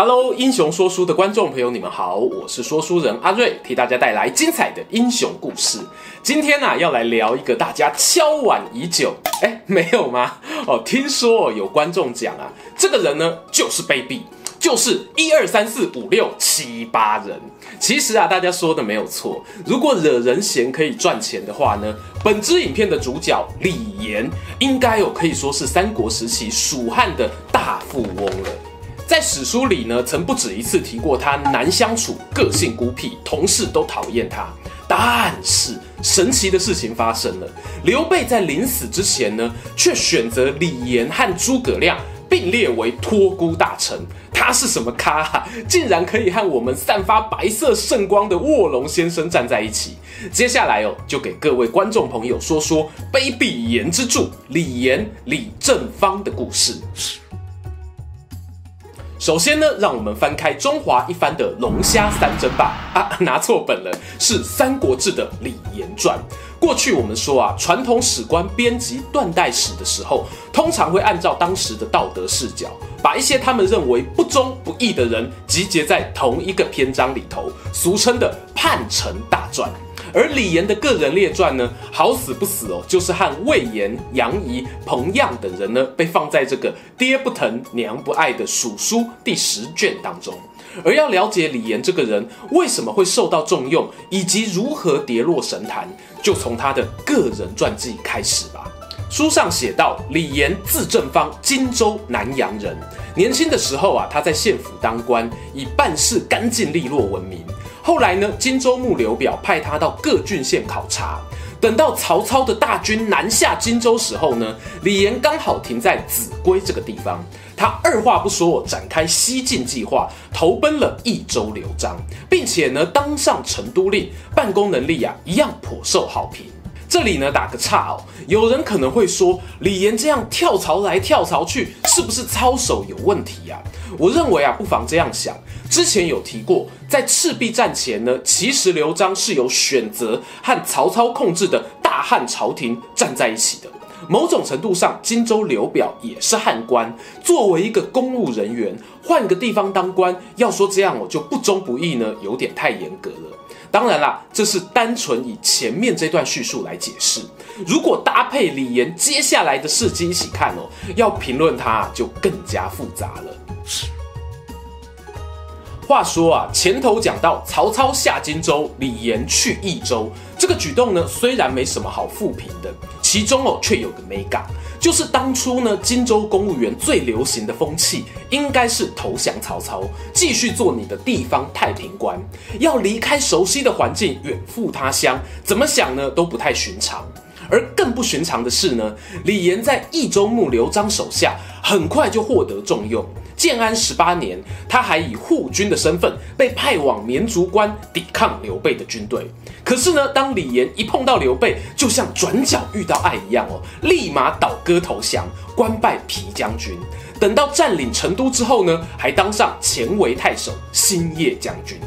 Hello，英雄说书的观众朋友，你们好，我是说书人阿瑞，替大家带来精彩的英雄故事。今天呢、啊，要来聊一个大家敲碗已久，哎，没有吗？哦，听说有观众讲啊，这个人呢就是卑鄙，就是一二三四五六七八人。其实啊，大家说的没有错，如果惹人嫌可以赚钱的话呢，本支影片的主角李严，应该有可以说是三国时期蜀汉的大富翁了。在史书里呢，曾不止一次提过他难相处，个性孤僻，同事都讨厌他。但是神奇的事情发生了，刘备在临死之前呢，却选择李严和诸葛亮并列为托孤大臣。他是什么咖？竟然可以和我们散发白色圣光的卧龙先生站在一起？接下来哦，就给各位观众朋友说说卑鄙颜之助李严李正方的故事。首先呢，让我们翻开中华一番的龙虾三珍吧。啊，拿错本了，是《三国志》的李严传。过去我们说啊，传统史官编辑断代史的时候，通常会按照当时的道德视角，把一些他们认为不忠不义的人集结在同一个篇章里头，俗称的叛臣大传。而李严的个人列传呢，好死不死哦，就是和魏延、杨仪、彭样等人呢，被放在这个爹不疼娘不爱的蜀书第十卷当中。而要了解李严这个人为什么会受到重用，以及如何跌落神坛，就从他的个人传记开始吧。书上写道，李严字正方，荆州南阳人。年轻的时候啊，他在县府当官，以办事干净利落闻名。后来呢，荆州牧刘表派他到各郡县考察。等到曹操的大军南下荆州时候呢，李严刚好停在秭归这个地方。他二话不说，展开西进计划，投奔了益州刘璋，并且呢，当上成都令，办公能力啊，一样颇受好评。这里呢，打个岔哦，有人可能会说，李严这样跳槽来跳槽去，是不是操守有问题呀？我认为啊，不妨这样想。之前有提过，在赤壁战前呢，其实刘璋是有选择和曹操控制的大汉朝廷站在一起的。某种程度上，荆州刘表也是汉官，作为一个公务人员，换个地方当官，要说这样我就不忠不义呢，有点太严格了。当然啦，这是单纯以前面这段叙述来解释。如果搭配李岩接下来的事迹一起看哦，要评论他就更加复杂了。话说啊，前头讲到曹操下荆州，李严去益州，这个举动呢，虽然没什么好复评的，其中哦却有个美感。就是当初呢，荆州公务员最流行的风气，应该是投降曹操，继续做你的地方太平官，要离开熟悉的环境，远赴他乡，怎么想呢都不太寻常。而更不寻常的是呢，李严在益州牧刘璋手下，很快就获得重用。建安十八年，他还以护军的身份被派往绵竹关抵抗刘备的军队。可是呢，当李严一碰到刘备，就像转角遇到爱一样哦，立马倒戈投降，官拜皮将军。等到占领成都之后呢，还当上前为太守、兴业将军。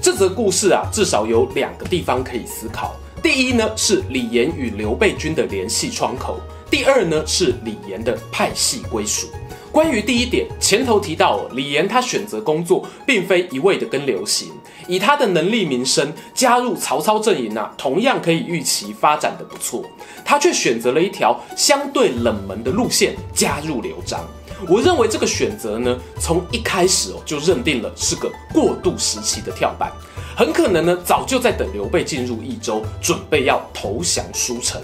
这则故事啊，至少有两个地方可以思考。第一呢，是李严与刘备军的联系窗口；第二呢，是李严的派系归属。关于第一点，前头提到李严他选择工作，并非一味的跟流行，以他的能力名声，加入曹操阵营啊，同样可以预期发展的不错。他却选择了一条相对冷门的路线，加入刘璋。我认为这个选择呢，从一开始哦就认定了是个过渡时期的跳板，很可能呢早就在等刘备进入益州，准备要投降书城。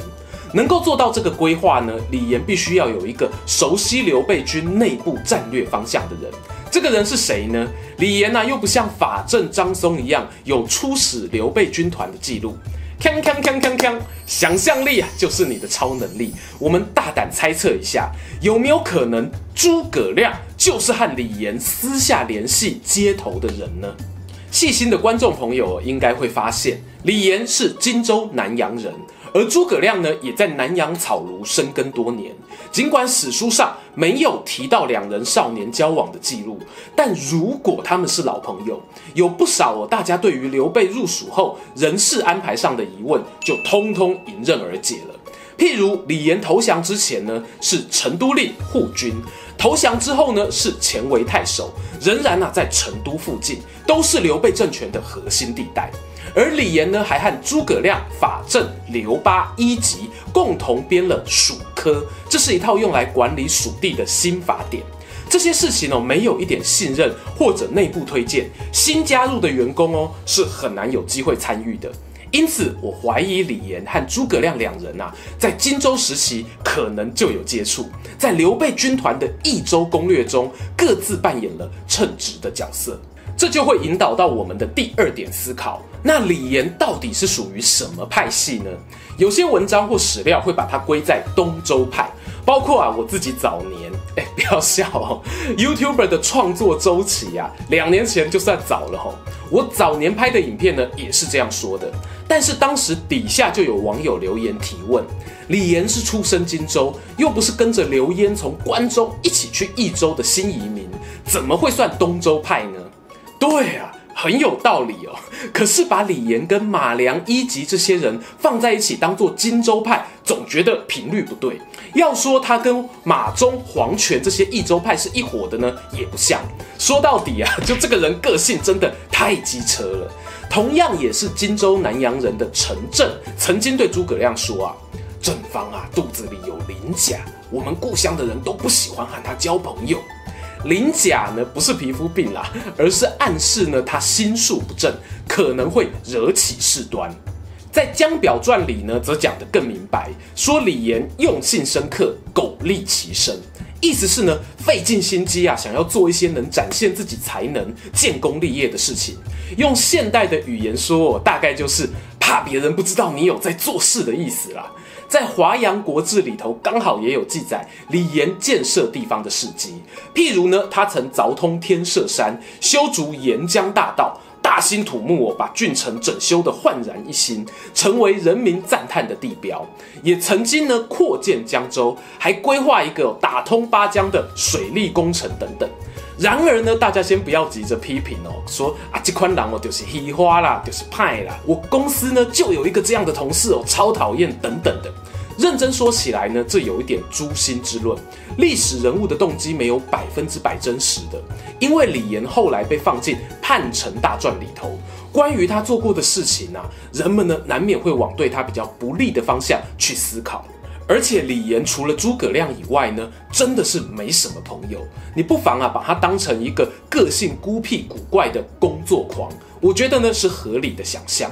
能够做到这个规划呢，李严必须要有一个熟悉刘备军内部战略方向的人。这个人是谁呢？李严呢、啊、又不像法正张松一样有出使刘备军团的记录。锵锵锵锵锵，想象力啊就是你的超能力。我们大胆猜测一下，有没有可能诸葛亮就是和李严私下联系接头的人呢？细心的观众朋友应该会发现，李严是荆州南阳人。而诸葛亮呢，也在南阳草庐深耕多年。尽管史书上没有提到两人少年交往的记录，但如果他们是老朋友，有不少，大家对于刘备入蜀后人事安排上的疑问，就通通迎刃而解了。譬如李严投降之前呢，是成都令护军；投降之后呢，是前为太守，仍然啊在成都附近，都是刘备政权的核心地带。而李严呢，还和诸葛亮、法正、刘巴、伊籍共同编了《蜀科》，这是一套用来管理蜀地的新法典。这些事情哦，没有一点信任或者内部推荐，新加入的员工哦，是很难有机会参与的。因此，我怀疑李严和诸葛亮两人啊，在荆州时期可能就有接触，在刘备军团的益州攻略中，各自扮演了称职的角色。这就会引导到我们的第二点思考。那李严到底是属于什么派系呢？有些文章或史料会把它归在东周派，包括啊我自己早年，哎不要笑哦，YouTuber 的创作周期啊，两年前就算早了吼。我早年拍的影片呢也是这样说的，但是当时底下就有网友留言提问：李严是出身荆州，又不是跟着刘焉从关中一起去益州的新移民，怎么会算东周派呢？对啊。很有道理哦，可是把李严跟马良、伊籍这些人放在一起当做荆州派，总觉得频率不对。要说他跟马忠、黄权这些益州派是一伙的呢，也不像。说到底啊，就这个人个性真的太机车了。同样也是荆州南阳人的陈震，曾经对诸葛亮说啊：“正方啊，肚子里有鳞甲，我们故乡的人都不喜欢和他交朋友。”鳞甲呢，不是皮肤病啦，而是暗示呢他心术不正，可能会惹起事端。在《江表传》里呢，则讲得更明白，说李严用心深刻，苟利其身，意思是呢费尽心机啊，想要做一些能展现自己才能、建功立业的事情。用现代的语言说，大概就是怕别人不知道你有在做事的意思啦。在《华阳国志》里头，刚好也有记载李严建设地方的事迹。譬如呢，他曾凿通天舍山，修筑沿江大道，大兴土木，把郡城整修得焕然一新，成为人民赞叹的地标。也曾经呢，扩建江州，还规划一个打通八江的水利工程等等。然而呢，大家先不要急着批评哦，说啊，这款人哦就是虚华啦，就是派啦。我公司呢就有一个这样的同事哦，超讨厌等等的。认真说起来呢，这有一点诛心之论。历史人物的动机没有百分之百真实的，因为李严后来被放进《叛臣大传》里头，关于他做过的事情啊，人们呢难免会往对他比较不利的方向去思考。而且李严除了诸葛亮以外呢，真的是没什么朋友。你不妨啊把他当成一个个性孤僻古怪的工作狂，我觉得呢是合理的想象。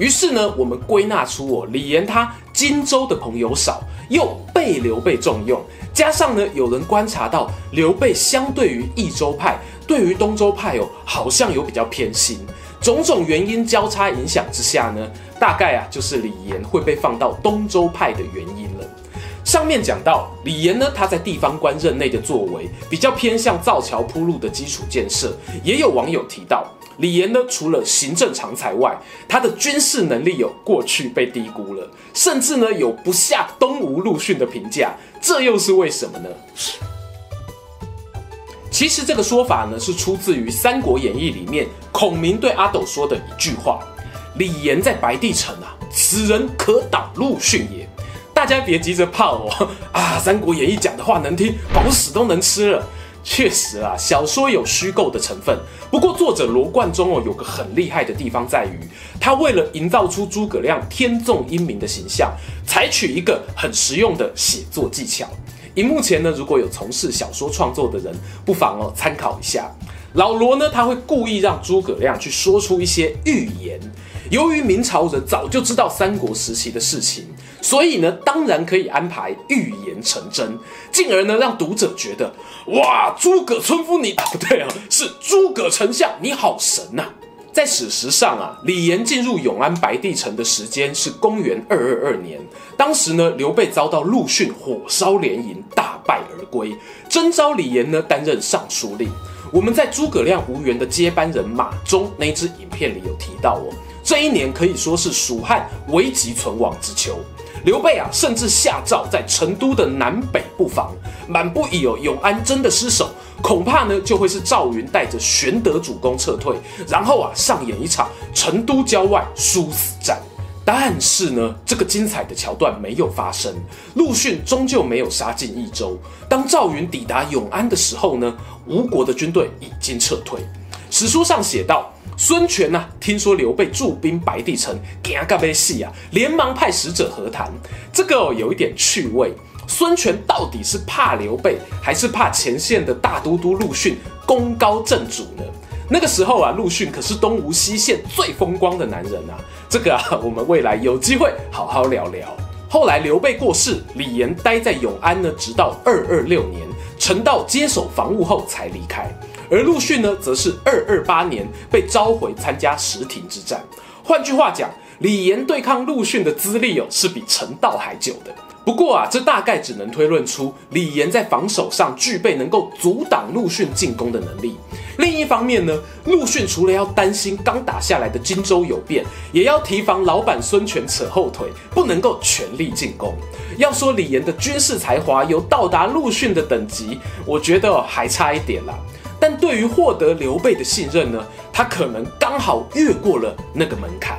于是呢，我们归纳出哦，李严他荆州的朋友少，又被刘备重用，加上呢有人观察到刘备相对于益州派，对于东州派哦好像有比较偏心。种种原因交叉影响之下呢，大概啊就是李严会被放到东州派的原因了。上面讲到李严呢，他在地方官任内的作为比较偏向造桥铺路的基础建设。也有网友提到，李严呢除了行政长才外，他的军事能力有过去被低估了，甚至呢有不下东吴陆逊的评价。这又是为什么呢？其实这个说法呢，是出自于《三国演义》里面孔明对阿斗说的一句话：“李严在白帝城啊，此人可挡陆逊也。”大家别急着怕我啊，《三国演义》讲的话能听，狗屎都能吃了。确实啊，小说有虚构的成分。不过作者罗贯中哦，有个很厉害的地方在于，他为了营造出诸葛亮天纵英明的形象，采取一个很实用的写作技巧。荧幕前呢，如果有从事小说创作的人，不妨哦参考一下。老罗呢，他会故意让诸葛亮去说出一些预言。由于明朝人早就知道三国时期的事情，所以呢，当然可以安排预言成真，进而呢让读者觉得，哇，诸葛村夫你啊不对啊，是诸葛丞相你好神呐、啊。在史实上啊，李严进入永安白帝城的时间是公元二二二年。当时呢，刘备遭到陆逊火烧连营，大败而归，征召李严呢担任尚书令。我们在诸葛亮无缘的接班人马忠那支影片里有提到哦，这一年可以说是蜀汉危急存亡之秋。刘备啊，甚至下诏在成都的南北布防，满不疑有永安真的失守，恐怕呢就会是赵云带着玄德主公撤退，然后啊上演一场成都郊外殊死战。但是呢，这个精彩的桥段没有发生，陆逊终究没有杀进益州。当赵云抵达永安的时候呢，吴国的军队已经撤退。史书上写道。孙权呐，听说刘备驻兵白帝城，惊个要死啊，连忙派使者和谈。这个，有一点趣味。孙权到底是怕刘备，还是怕前线的大都督陆逊功高震主呢？那个时候啊，陆逊可是东吴西线最风光的男人啊。这个啊，我们未来有机会好好聊聊。后来刘备过世，李严待在永安呢，直到二二六年，陈道接手防务后才离开。而陆逊呢，则是二二八年被召回参加石亭之战。换句话讲，李严对抗陆逊的资历哦，是比陈道还久的。不过啊，这大概只能推论出李严在防守上具备能够阻挡陆逊进攻的能力。另一方面呢，陆逊除了要担心刚打下来的荆州有变，也要提防老板孙权扯后腿，不能够全力进攻。要说李严的军事才华有到达陆逊的等级，我觉得还差一点啦。但对于获得刘备的信任呢，他可能刚好越过了那个门槛。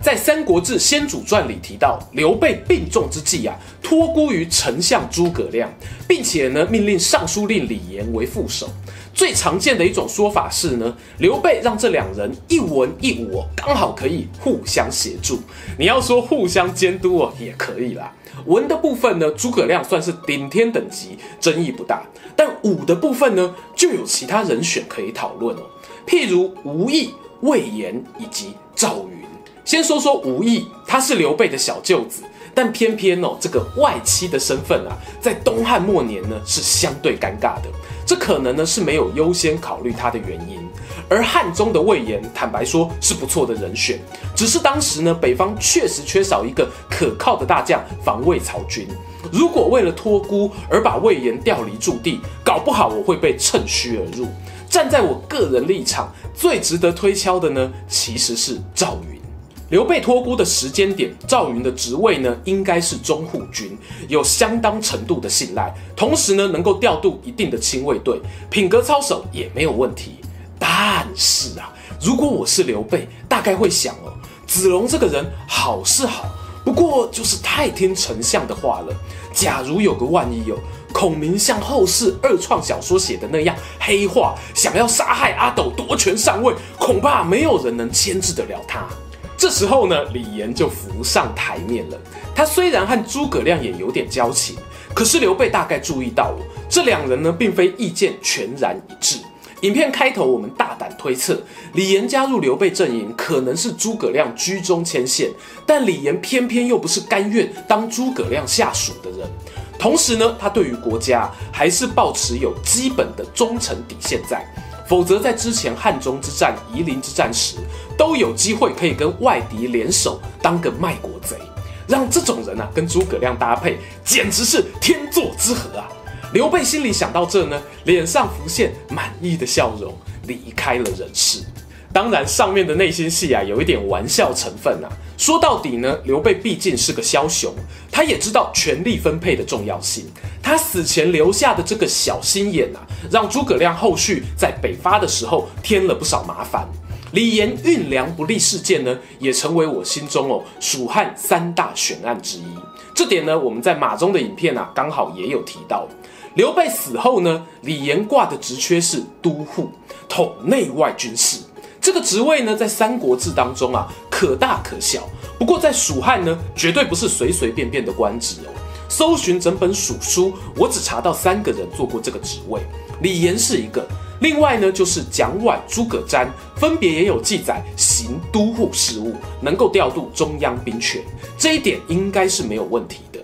在《三国志·先主传》里提到，刘备病重之际啊，托孤于丞相诸葛亮，并且呢命令尚书令李严为副手。最常见的一种说法是呢，刘备让这两人一文一武，刚好可以互相协助。你要说互相监督哦，也可以啦。文的部分呢，诸葛亮算是顶天等级，争议不大。但武的部分呢，就有其他人选可以讨论哦。譬如吴懿、魏延以及赵云。先说说吴懿，他是刘备的小舅子，但偏偏哦，这个外戚的身份啊，在东汉末年呢是相对尴尬的。这可能呢是没有优先考虑他的原因。而汉中的魏延，坦白说是不错的人选，只是当时呢，北方确实缺少一个可靠的大将防卫曹军。如果为了托孤而把魏延调离驻地，搞不好我会被趁虚而入。站在我个人立场，最值得推敲的呢，其实是赵云。刘备托孤的时间点，赵云的职位呢，应该是中护军，有相当程度的信赖，同时呢，能够调度一定的亲卫队，品格操守也没有问题。但是啊，如果我是刘备，大概会想哦，子龙这个人好是好，不过就是太听丞相的话了。假如有个万一哦，孔明像后世二创小说写的那样黑化，想要杀害阿斗夺权上位，恐怕没有人能牵制得了他。这时候呢，李严就浮上台面了。他虽然和诸葛亮也有点交情，可是刘备大概注意到了，这两人呢，并非意见全然一致。影片开头，我们大胆推测，李严加入刘备阵营，可能是诸葛亮居中牵线，但李严偏偏又不是甘愿当诸葛亮下属的人。同时呢，他对于国家还是抱持有基本的忠诚底线在，否则在之前汉中之战、夷陵之战时，都有机会可以跟外敌联手，当个卖国贼。让这种人啊跟诸葛亮搭配，简直是天作之合啊！刘备心里想到这呢，脸上浮现满意的笑容，离开了人世。当然，上面的内心戏啊，有一点玩笑成分啊。说到底呢，刘备毕竟是个枭雄，他也知道权力分配的重要性。他死前留下的这个小心眼啊，让诸葛亮后续在北伐的时候添了不少麻烦。李严运粮不利事件呢，也成为我心中哦蜀汉三大悬案之一。这点呢，我们在马中的影片啊，刚好也有提到。刘备死后呢，李严挂的职缺是都护，统内外军事。这个职位呢，在《三国志》当中啊，可大可小。不过在蜀汉呢，绝对不是随随便便的官职哦。搜寻整本蜀书，我只查到三个人做过这个职位，李严是一个。另外呢，就是蒋琬、诸葛瞻，分别也有记载行都护事务，能够调度中央兵权，这一点应该是没有问题的。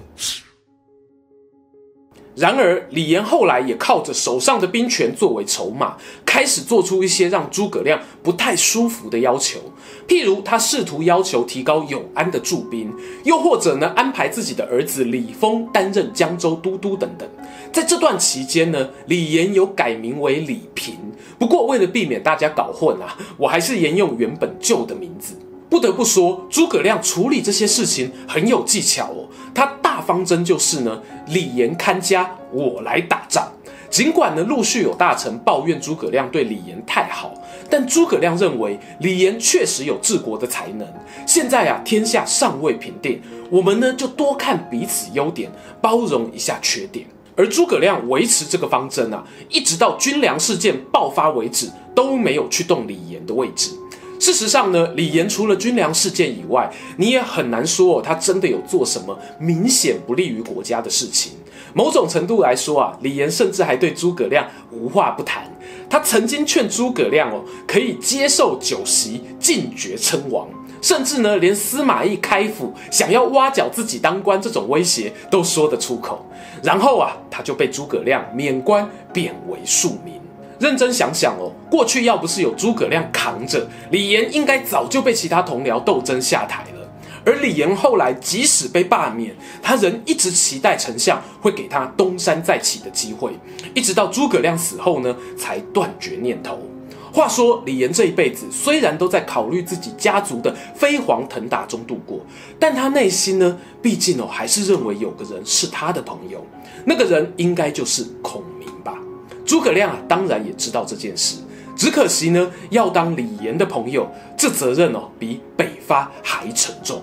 然而，李严后来也靠着手上的兵权作为筹码，开始做出一些让诸葛亮不太舒服的要求。譬如，他试图要求提高永安的驻兵，又或者呢，安排自己的儿子李丰担任江州都督等等。在这段期间呢，李严有改名为李平。不过，为了避免大家搞混啊，我还是沿用原本旧的名字。不得不说，诸葛亮处理这些事情很有技巧哦。他方针就是呢，李严看家，我来打仗。尽管呢，陆续有大臣抱怨诸葛亮对李严太好，但诸葛亮认为李严确实有治国的才能。现在啊，天下尚未平定，我们呢就多看彼此优点，包容一下缺点。而诸葛亮维持这个方针啊，一直到军粮事件爆发为止，都没有去动李严的位置。事实上呢，李严除了军粮事件以外，你也很难说哦他真的有做什么明显不利于国家的事情。某种程度来说啊，李严甚至还对诸葛亮无话不谈。他曾经劝诸葛亮哦，可以接受酒席，进爵称王，甚至呢，连司马懿开府想要挖角自己当官这种威胁都说得出口。然后啊，他就被诸葛亮免官，贬为庶民。认真想想哦，过去要不是有诸葛亮扛着，李严应该早就被其他同僚斗争下台了。而李严后来即使被罢免，他仍一直期待丞相会给他东山再起的机会，一直到诸葛亮死后呢，才断绝念头。话说李严这一辈子虽然都在考虑自己家族的飞黄腾达中度过，但他内心呢，毕竟哦还是认为有个人是他的朋友，那个人应该就是孔。诸葛亮啊，当然也知道这件事，只可惜呢，要当李严的朋友，这责任哦比北伐还沉重。